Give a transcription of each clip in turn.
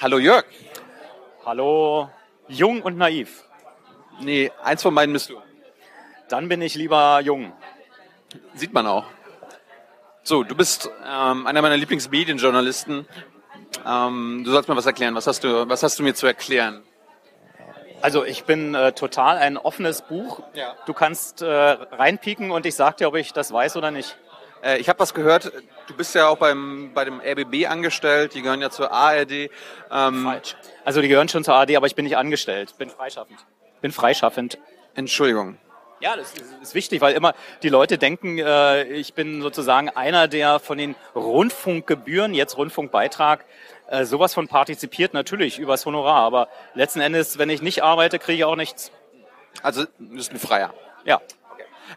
Hallo Jörg. Hallo Jung und naiv. Nee, eins von beiden bist du. Dann bin ich lieber jung. Sieht man auch. So, du bist ähm, einer meiner Lieblingsmedienjournalisten. Ähm, du sollst mal was erklären. Was hast du, was hast du mir zu erklären? Also ich bin äh, total ein offenes Buch. Ja. Du kannst äh, reinpieken und ich sag dir, ob ich das weiß oder nicht. Äh, ich habe was gehört. Du bist ja auch beim bei dem RBB angestellt. Die gehören ja zur ARD. Ähm, Falsch. Also die gehören schon zur AD, aber ich bin nicht angestellt. Bin freischaffend. Bin freischaffend. Entschuldigung. Ja, das ist, wichtig, weil immer die Leute denken, äh, ich bin sozusagen einer, der von den Rundfunkgebühren, jetzt Rundfunkbeitrag, äh, sowas von partizipiert, natürlich übers Honorar. Aber letzten Endes, wenn ich nicht arbeite, kriege ich auch nichts. Also du bist ein Freier. Ja.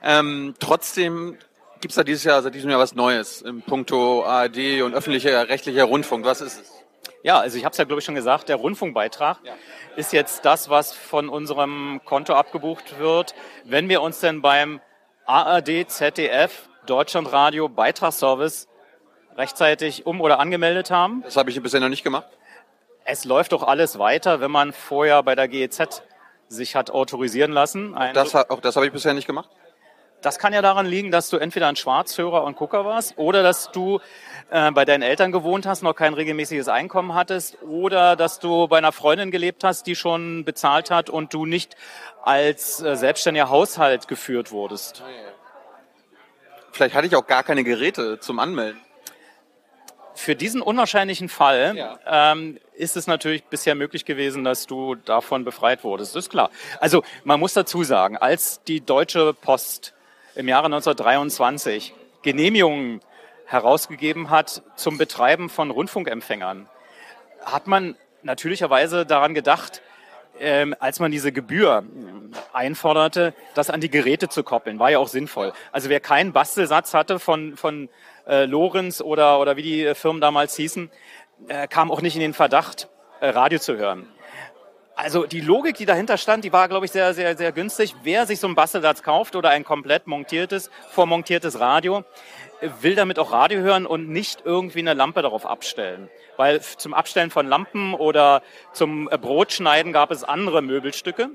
Ähm, trotzdem gibt's da dieses Jahr seit diesem Jahr was Neues im Punkto ARD und öffentlicher rechtlicher Rundfunk. Was ist es? Ja, also ich habe es ja, glaube ich, schon gesagt, der Rundfunkbeitrag Ja. ist jetzt das, was von unserem Konto abgebucht wird, wenn wir uns denn beim ARD, ZDF, Deutschlandradio Beitragsservice rechtzeitig um- oder angemeldet haben. Das habe ich bisher noch nicht gemacht. Es läuft doch alles weiter, wenn man vorher bei der GEZ sich hat autorisieren lassen. Ein- Das, auch das habe ich bisher nicht gemacht. Das kann ja daran liegen, dass du entweder ein Schwarzhörer und Gucker warst oder dass du äh, bei deinen Eltern gewohnt hast, noch kein regelmäßiges Einkommen hattest oder dass du bei einer Freundin gelebt hast, die schon bezahlt hat und du nicht als äh, selbstständiger Haushalt geführt wurdest. Vielleicht hatte ich auch gar keine Geräte zum Anmelden. Für diesen unwahrscheinlichen Fall Ja. ähm, ist es natürlich bisher möglich gewesen, dass du davon befreit wurdest. Das ist klar. Also man muss dazu sagen, als die Deutsche Post im Jahre 1923 Genehmigungen herausgegeben hat zum Betreiben von Rundfunkempfängern, hat man natürlicherweise daran gedacht, ähm, als man diese Gebühr ähm, einforderte, das an die Geräte zu koppeln. War ja auch sinnvoll. Also wer keinen Bastelsatz hatte von, von äh, Lorenz oder, oder wie die äh, Firmen damals hießen, äh, kam auch nicht in den Verdacht, äh, Radio zu hören. Also die Logik, die dahinter stand, die war, glaube ich, sehr, sehr, sehr günstig. Wer sich so einen Bastelsatz kauft oder ein komplett montiertes, vormontiertes Radio, will damit auch Radio hören und nicht irgendwie eine Lampe darauf abstellen. Weil zum Abstellen von Lampen oder zum äh, Brotschneiden gab es andere Möbelstücke.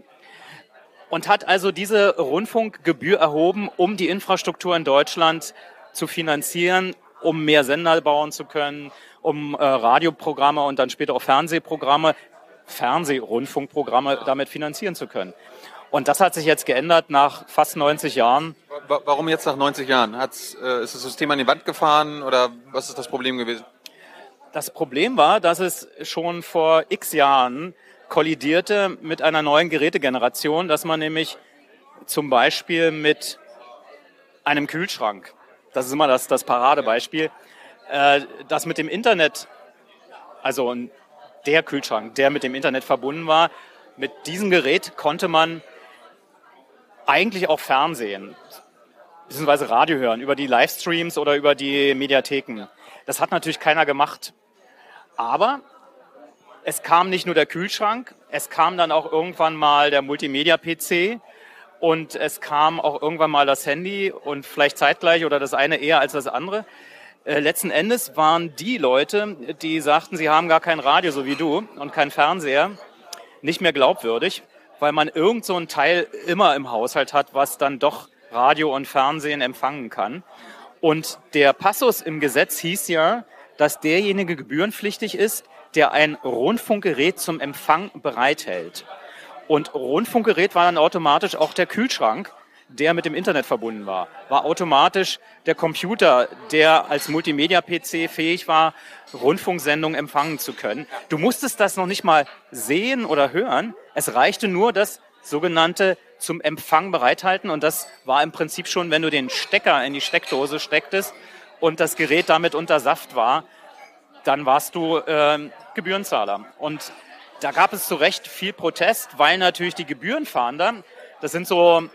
Und hat also diese Rundfunkgebühr erhoben, um die Infrastruktur in Deutschland zu finanzieren, um mehr Sender bauen zu können, um äh, Radioprogramme und dann später auch Fernsehprogramme, Fernsehrundfunkprogramme damit finanzieren zu können. Und das hat sich jetzt geändert nach fast 90 Jahren. Wa- Warum jetzt nach 90 Jahren? Hat's, äh, ist das System an die Wand gefahren oder was ist das Problem gewesen? Das Problem war, dass es schon vor x Jahren kollidierte mit einer neuen Gerätegeneration, dass man nämlich zum Beispiel mit einem Kühlschrank, das ist immer das, das Paradebeispiel, äh, das mit dem Internet, also der Kühlschrank, der mit dem Internet verbunden war, mit diesem Gerät konnte man eigentlich auch Fernsehen beziehungsweise Radio hören über die Livestreams oder über die Mediatheken. Das hat natürlich keiner gemacht. Aber es kam nicht nur der Kühlschrank, es kam dann auch irgendwann mal der Multimedia-PC und es kam auch irgendwann mal das Handy und vielleicht zeitgleich oder das eine eher als das andere. Äh, letzten Endes waren die Leute, die sagten, sie haben gar kein Radio, so wie du, und kein Fernseher, nicht mehr glaubwürdig, weil man irgend so ein Teil immer im Haushalt hat, was dann doch Radio und Fernsehen empfangen kann. Und der Passus im Gesetz hieß ja, dass derjenige gebührenpflichtig ist, der ein Rundfunkgerät zum Empfang bereithält. Und Rundfunkgerät war dann automatisch auch der Kühlschrank, der mit dem Internet verbunden war. War automatisch der Computer, der als Multimedia-PC fähig war, Rundfunksendungen empfangen zu können. Du musstest das noch nicht mal sehen oder hören. Es reichte nur das sogenannte zum Empfang bereithalten. Und das war im Prinzip schon, wenn du den Stecker in die Steckdose stecktest und das Gerät damit unter Saft war, dann warst du ähm, Gebührenzahler. Und da gab es zu Recht viel Protest, weil natürlich die Gebührenfahnder, das sind so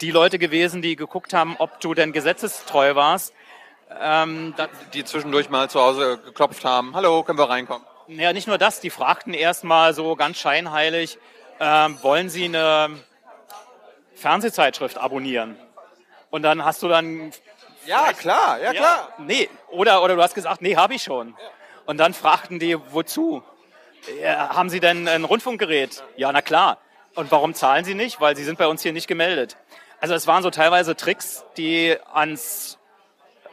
die Leute gewesen, die geguckt haben, ob du denn gesetzestreu warst. Ähm, da, Die zwischendurch mal zu Hause geklopft haben. Hallo, können wir reinkommen? ja, nicht nur das, die fragten erstmal so ganz scheinheilig, ähm, wollen sie eine Fernsehzeitschrift abonnieren? Und dann hast du dann Ja, klar, ja, klar. Nee, oder, oder du hast gesagt, nee, habe ich schon. Und dann fragten die, wozu? Ja, haben Sie denn ein Rundfunkgerät? Ja, na klar. Und warum zahlen Sie nicht? Weil Sie sind bei uns hier nicht gemeldet. Also es waren so teilweise Tricks, die ans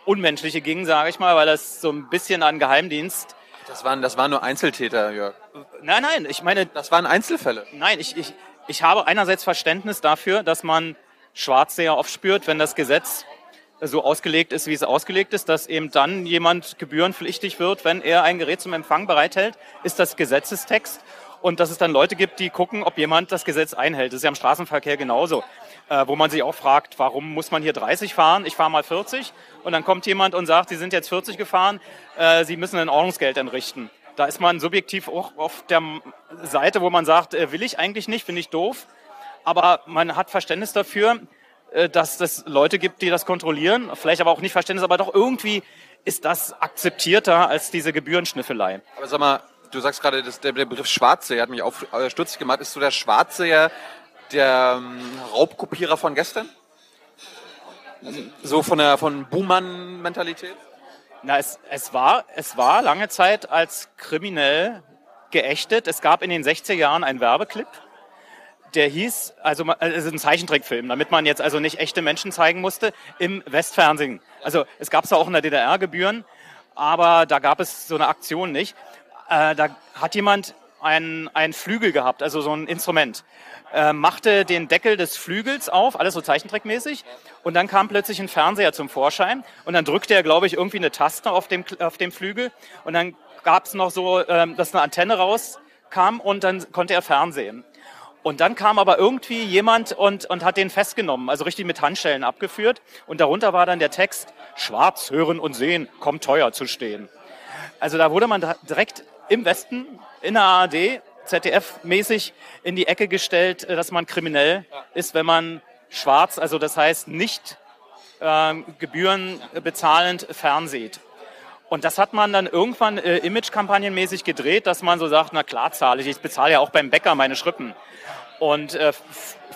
Unmenschliche gingen, sage ich mal, weil das so ein bisschen an Geheimdienst. Das waren, das waren nur Einzeltäter, Jörg. Nein, nein, ich meine. Das waren Einzelfälle. Nein, ich, ich, ich habe einerseits Verständnis dafür, dass man Schwarzseher aufspürt, wenn das Gesetz so ausgelegt ist, wie es ausgelegt ist, dass eben dann jemand gebührenpflichtig wird, wenn er ein Gerät zum Empfang bereithält, ist das Gesetzestext. Und dass es dann Leute gibt, die gucken, ob jemand das Gesetz einhält. Das ist ja im Straßenverkehr genauso, äh, wo man sich auch fragt, warum muss man hier 30 fahren? Ich fahre mal 40 und dann kommt jemand und sagt, Sie sind jetzt 40 gefahren, äh, Sie müssen ein Ordnungsgeld entrichten. Da ist man subjektiv auch auf der Seite, wo man sagt, äh, will ich eigentlich nicht, finde ich doof. Aber man hat Verständnis dafür, äh, dass es Leute gibt, die das kontrollieren, vielleicht aber auch nicht Verständnis, aber doch irgendwie ist das akzeptierter als diese Gebührenschnüffelei. Aber sag mal, du sagst gerade, dass der, Begriff Schwarze hat mich auch äh, stutzig gemacht. Ist so der Schwarze ja der ähm, Raubkopierer von gestern? So von der von Buhmann-Mentalität? Na, es, es, war, es war lange Zeit als kriminell geächtet. Es gab in den 60er Jahren einen Werbeclip, der hieß, also also ein Zeichentrickfilm, damit man jetzt also nicht echte Menschen zeigen musste, im Westfernsehen. Also es gab es auch in der DDR Gebühren, aber da gab es so eine Aktion nicht. Äh, da hat jemand einen, einen Flügel gehabt, also so ein Instrument, äh, machte den Deckel des Flügels auf, alles so zeichentrickmäßig, und dann kam plötzlich ein Fernseher zum Vorschein und dann drückte er, glaube ich, irgendwie eine Taste auf dem, auf dem Flügel und dann gab es noch so, ähm, dass eine Antenne rauskam und dann konnte er Fernsehen. Und dann kam aber irgendwie jemand und, und hat den festgenommen, also richtig mit Handschellen abgeführt. Und darunter war dann der Text, schwarz hören und sehen, kommt teuer zu stehen. Also da wurde man direkt im Westen, in der ARD, ZDF-mäßig in die Ecke gestellt, äh, dass man kriminell ist, wenn man schwarz, also das heißt nicht äh, gebührenbezahlend fernseht. Und das hat man dann irgendwann äh, imagekampagnenmäßig gedreht, dass man so sagt, na klar zahle ich, ich bezahle ja auch beim Bäcker meine Schrippen. Und äh,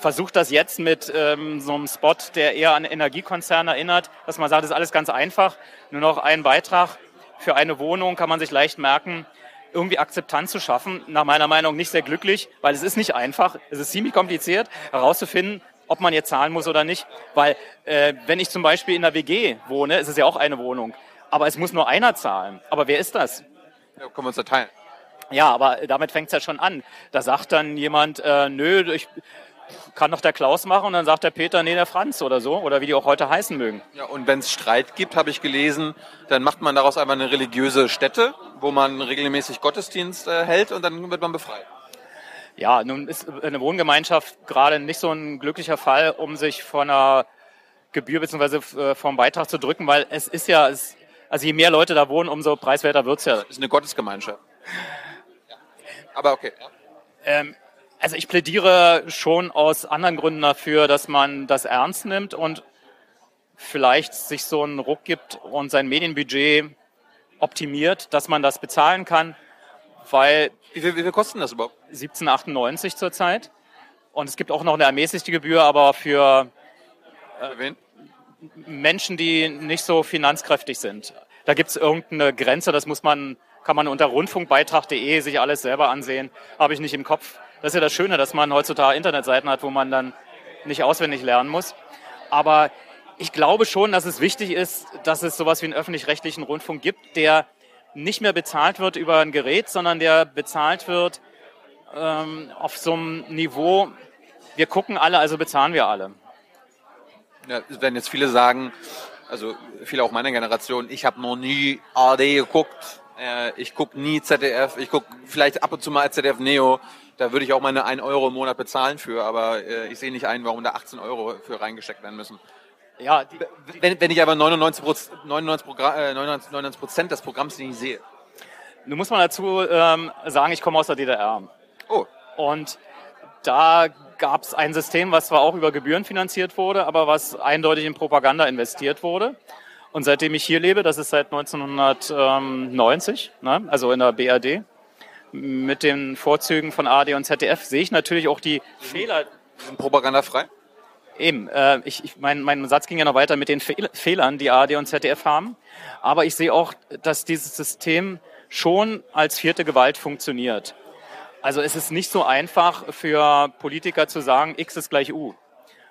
versucht das jetzt mit ähm, so einem Spot, der eher an Energiekonzerne erinnert, dass man sagt, das ist alles ganz einfach, nur noch ein Beitrag für eine Wohnung kann man sich leicht merken, irgendwie Akzeptanz zu schaffen. Nach meiner Meinung nicht sehr glücklich, weil es ist nicht einfach, es ist ziemlich kompliziert herauszufinden, ob man jetzt zahlen muss oder nicht. Weil äh, wenn ich zum Beispiel in einer WG wohne, ist es ja auch eine Wohnung, aber es muss nur einer zahlen. Aber wer ist das? Ja, können wir uns da teilen. Ja, aber damit fängt es ja schon an. Da sagt dann jemand, äh, nö, ich kann doch der Klaus machen und dann sagt der Peter, nee, der Franz oder so, oder wie die auch heute heißen mögen. Ja, und wenn es Streit gibt, habe ich gelesen, dann macht man daraus einfach eine religiöse Stätte, wo man regelmäßig Gottesdienst äh, hält und dann wird man befreit. Ja, nun ist eine Wohngemeinschaft gerade nicht so ein glücklicher Fall, um sich von einer Gebühr bzw. Äh, vom Beitrag zu drücken, weil es ist ja, es, also je mehr Leute da wohnen, umso preiswerter wird's ja. Das ist eine Gottesgemeinschaft. Aber okay. Ähm, also ich plädiere schon aus anderen Gründen dafür, dass man das ernst nimmt und vielleicht sich so einen Ruck gibt und sein Medienbudget optimiert, dass man das bezahlen kann, weil... Wie viel, wie viel kosten das überhaupt? 17,98 zurzeit. Und es gibt auch noch eine ermäßigte Gebühr, aber für, äh? Menschen, die nicht so finanzkräftig sind. Da gibt es irgendeine Grenze, das muss man kann man unter rundfunkbeitrag.de sich alles selber ansehen. Habe ich nicht im Kopf. Das ist ja das Schöne, dass man heutzutage Internetseiten hat, wo man dann nicht auswendig lernen muss. Aber ich glaube schon, dass es wichtig ist, dass es sowas wie einen öffentlich-rechtlichen Rundfunk gibt, der nicht mehr bezahlt wird über ein Gerät, sondern der bezahlt wird ähm, auf so einem Niveau, wir gucken alle, also bezahlen wir alle. Ja, wenn jetzt viele sagen, also viele auch meiner Generation, ich habe noch nie ARD geguckt, äh, ich gucke nie ZDF, ich gucke vielleicht ab und zu mal ZDF Neo. Da würde ich auch meine 1 Euro im Monat bezahlen für, aber äh, ich sehe nicht ein, warum da 18 Euro für reingesteckt werden müssen. Ja, die, wenn, wenn ich aber 99 Prozent 99, 99 Prozent des Programms nicht sehe. Nun muss man dazu ähm, sagen, ich komme aus der DDR. Oh. Und da gab es ein System, was zwar auch über Gebühren finanziert wurde, aber was eindeutig in Propaganda investiert wurde. Und seitdem ich hier lebe, das ist seit 1990, ne, also in der BRD, mit den Vorzügen von ARD und ZDF, sehe ich natürlich auch die Fehler. Sind propagandafrei? Eben, äh, ich, ich, mein, mein Satz ging ja noch weiter mit den Fehl Fehlern, die ARD und ZDF haben. Aber ich sehe auch, dass dieses System schon als vierte Gewalt funktioniert. Also es ist nicht so einfach für Politiker zu sagen, X ist gleich U.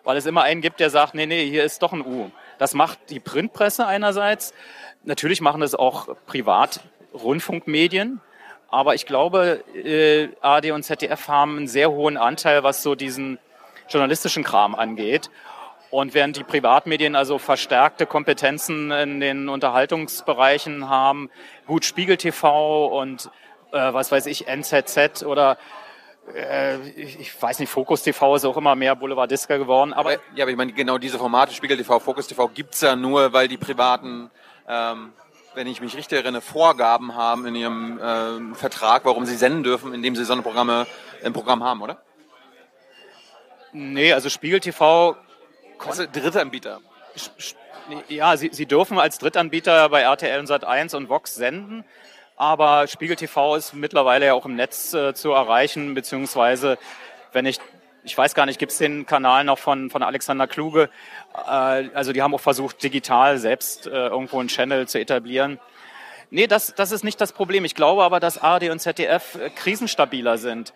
Weil es immer einen gibt, der sagt, nee, nee, hier ist doch ein U. Das macht die Printpresse einerseits. Natürlich machen das auch Privat-Rundfunkmedien. Aber ich glaube, äh, AD und ZDF haben einen sehr hohen Anteil, was so diesen journalistischen Kram angeht. Und während die Privatmedien also verstärkte Kompetenzen in den Unterhaltungsbereichen haben, gut Spiegel TV und äh, was weiß ich, NZZ oder äh, ich weiß nicht, Focus TV ist auch immer mehr Boulevardisker geworden. Aber ja, aber ich meine, genau diese Formate, Spiegel TV, Focus TV, gibt's ja nur, weil die Privaten, ähm, wenn ich mich richtig erinnere, Vorgaben haben in ihrem äh, Vertrag, warum sie senden dürfen, indem sie so eine Programme im Programm haben, oder? Nee, also Spiegel TV also Drittanbieter. Ja, sie, sie dürfen als Drittanbieter bei RTL und Sat1 und Vox senden, aber Spiegel TV ist mittlerweile ja auch im Netz äh, zu erreichen, beziehungsweise, wenn ich, ich weiß gar nicht, gibt es den Kanal noch von, von Alexander Kluge? Äh, also die haben auch versucht, digital selbst äh, irgendwo einen Channel zu etablieren. Nee, das, das ist nicht das Problem. Ich glaube aber, dass ARD und ZDF äh, krisenstabiler sind.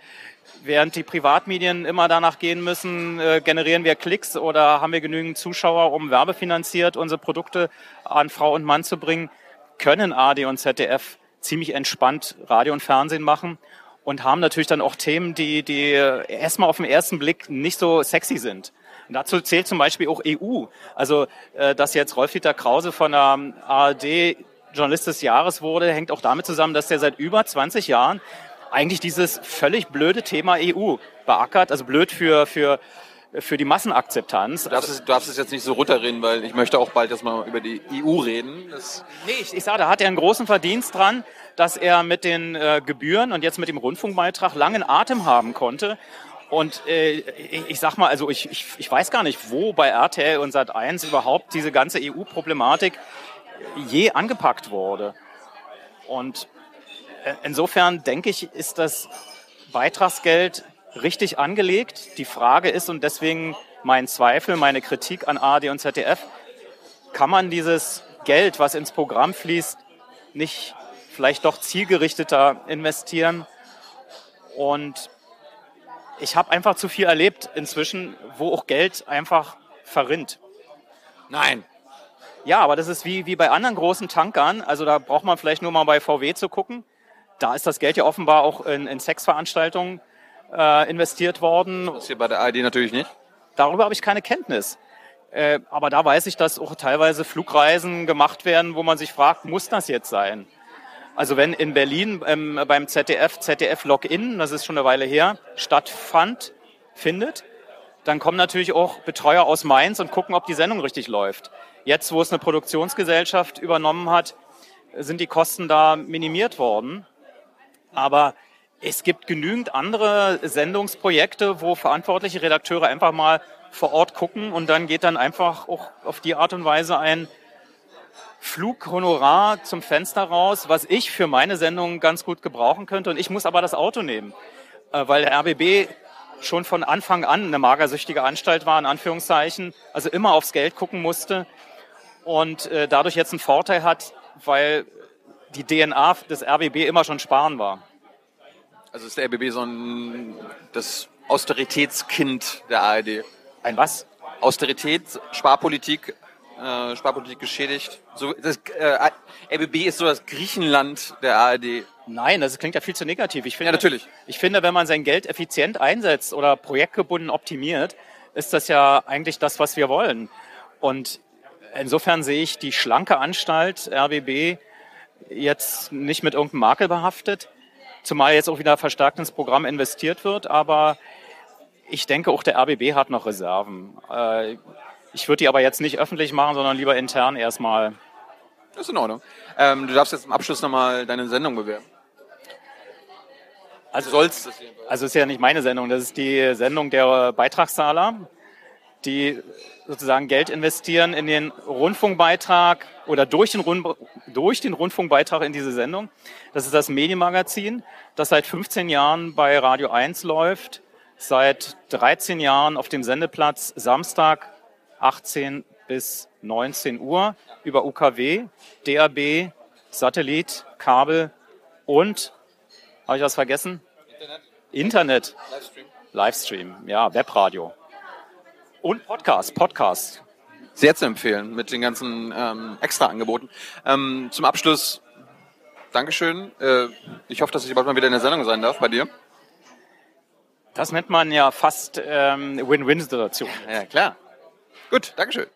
Während die Privatmedien immer danach gehen müssen, äh, generieren wir Klicks oder haben wir genügend Zuschauer, um werbefinanziert unsere Produkte an Frau und Mann zu bringen, können AD und ZDF ziemlich entspannt Radio und Fernsehen machen und haben natürlich dann auch Themen, die, die erstmal auf den ersten Blick nicht so sexy sind. Und dazu zählt zum Beispiel auch EU. Also, äh, dass jetzt Rolf-Dieter Krause von der ARD Journalist des Jahres wurde, hängt auch damit zusammen, dass der seit über 20 Jahren eigentlich dieses völlig blöde Thema EU beackert, also blöd für, für, für die Massenakzeptanz. Du darfst, es, du darfst es jetzt nicht so runterreden, weil ich möchte auch bald erstmal über die EU reden. Das nee, ich, ich sage, da hat er einen großen Verdienst dran, dass er mit den äh, Gebühren und jetzt mit dem Rundfunkbeitrag langen Atem haben konnte. Und äh, ich, ich sag mal, also ich, ich, ich weiß gar nicht, wo bei RTL und Sat1 überhaupt diese ganze EU-Problematik je angepackt wurde. Und äh, insofern denke ich, ist das Beitragsgeld richtig angelegt. Die Frage ist, und deswegen mein Zweifel, meine Kritik an ARD und ZDF, kann man dieses Geld, was ins Programm fließt, nicht vielleicht doch zielgerichteter investieren? Und ich habe einfach zu viel erlebt inzwischen, wo auch Geld einfach verrinnt. Nein, ja, aber das ist wie, wie bei anderen großen Tankern. Also da braucht man vielleicht nur mal bei VW zu gucken. Da ist das Geld ja offenbar auch in, in Sexveranstaltungen äh, investiert worden. Das ist hier bei der ARD natürlich nicht. Darüber habe ich keine Kenntnis. Äh, aber da weiß ich, dass auch teilweise Flugreisen gemacht werden, wo man sich fragt, muss das jetzt sein? Also wenn in Berlin ähm, beim ZDF, ZDF Login, das ist schon eine Weile her, stattfand, findet, dann kommen natürlich auch Betreuer aus Mainz und gucken, ob die Sendung richtig läuft. Jetzt, wo es eine Produktionsgesellschaft übernommen hat, sind die Kosten da minimiert worden. Aber es gibt genügend andere Sendungsprojekte, wo verantwortliche Redakteure einfach mal vor Ort gucken und dann geht dann einfach auch auf die Art und Weise ein Flughonorar zum Fenster raus, was ich für meine Sendung ganz gut gebrauchen könnte. Und ich muss aber das Auto nehmen, äh, weil der RBB schon von Anfang an eine magersüchtige Anstalt war, in Anführungszeichen, also immer aufs Geld gucken musste und äh, dadurch jetzt einen Vorteil hat, weil die DNA des RBB immer schon sparen war. Also ist der RBB so ein das Austeritätskind der ARD? Ein was? Austerität, Sparpolitik, äh, Sparpolitik geschädigt. So, das, äh, RBB ist so das Griechenland der ARD. Nein, das klingt ja viel zu negativ. Ich finde, ja, natürlich. Ich finde, wenn man sein Geld effizient einsetzt oder projektgebunden optimiert, ist das ja eigentlich das, was wir wollen. Und insofern sehe ich die schlanke Anstalt RBB jetzt nicht mit irgendeinem Makel behaftet, zumal jetzt auch wieder verstärkt ins Programm investiert wird. Aber ich denke, auch der RBB hat noch Reserven. Ich würde die aber jetzt nicht öffentlich machen, sondern lieber intern erstmal. Das ist in Ordnung. Ähm, du darfst jetzt im Abschluss nochmal deine Sendung bewerben. Also sollst es Also ist ja nicht meine Sendung, das ist die Sendung der Beitragszahler, die sozusagen Geld investieren in den Rundfunkbeitrag oder durch den, Rund, durch den Rundfunkbeitrag in diese Sendung. Das ist das Medienmagazin, das seit 15 Jahren bei Radio 1 läuft, seit 13 Jahren auf dem Sendeplatz Samstag 18 bis 19 Uhr über UKW, DAB, Satellit, Kabel und, habe ich was vergessen? Internet. Internet. Livestream. Livestream, ja, Webradio. Und Podcast, Podcast. Sehr zu empfehlen mit den ganzen ähm, Extra-Angeboten. Ähm, zum Abschluss, Dankeschön. Äh, ich hoffe, dass ich bald mal wieder in der Sendung sein darf bei dir. Das nennt man ja fast ähm, Win-Win-Situation. Ja, klar. Gut, Dankeschön.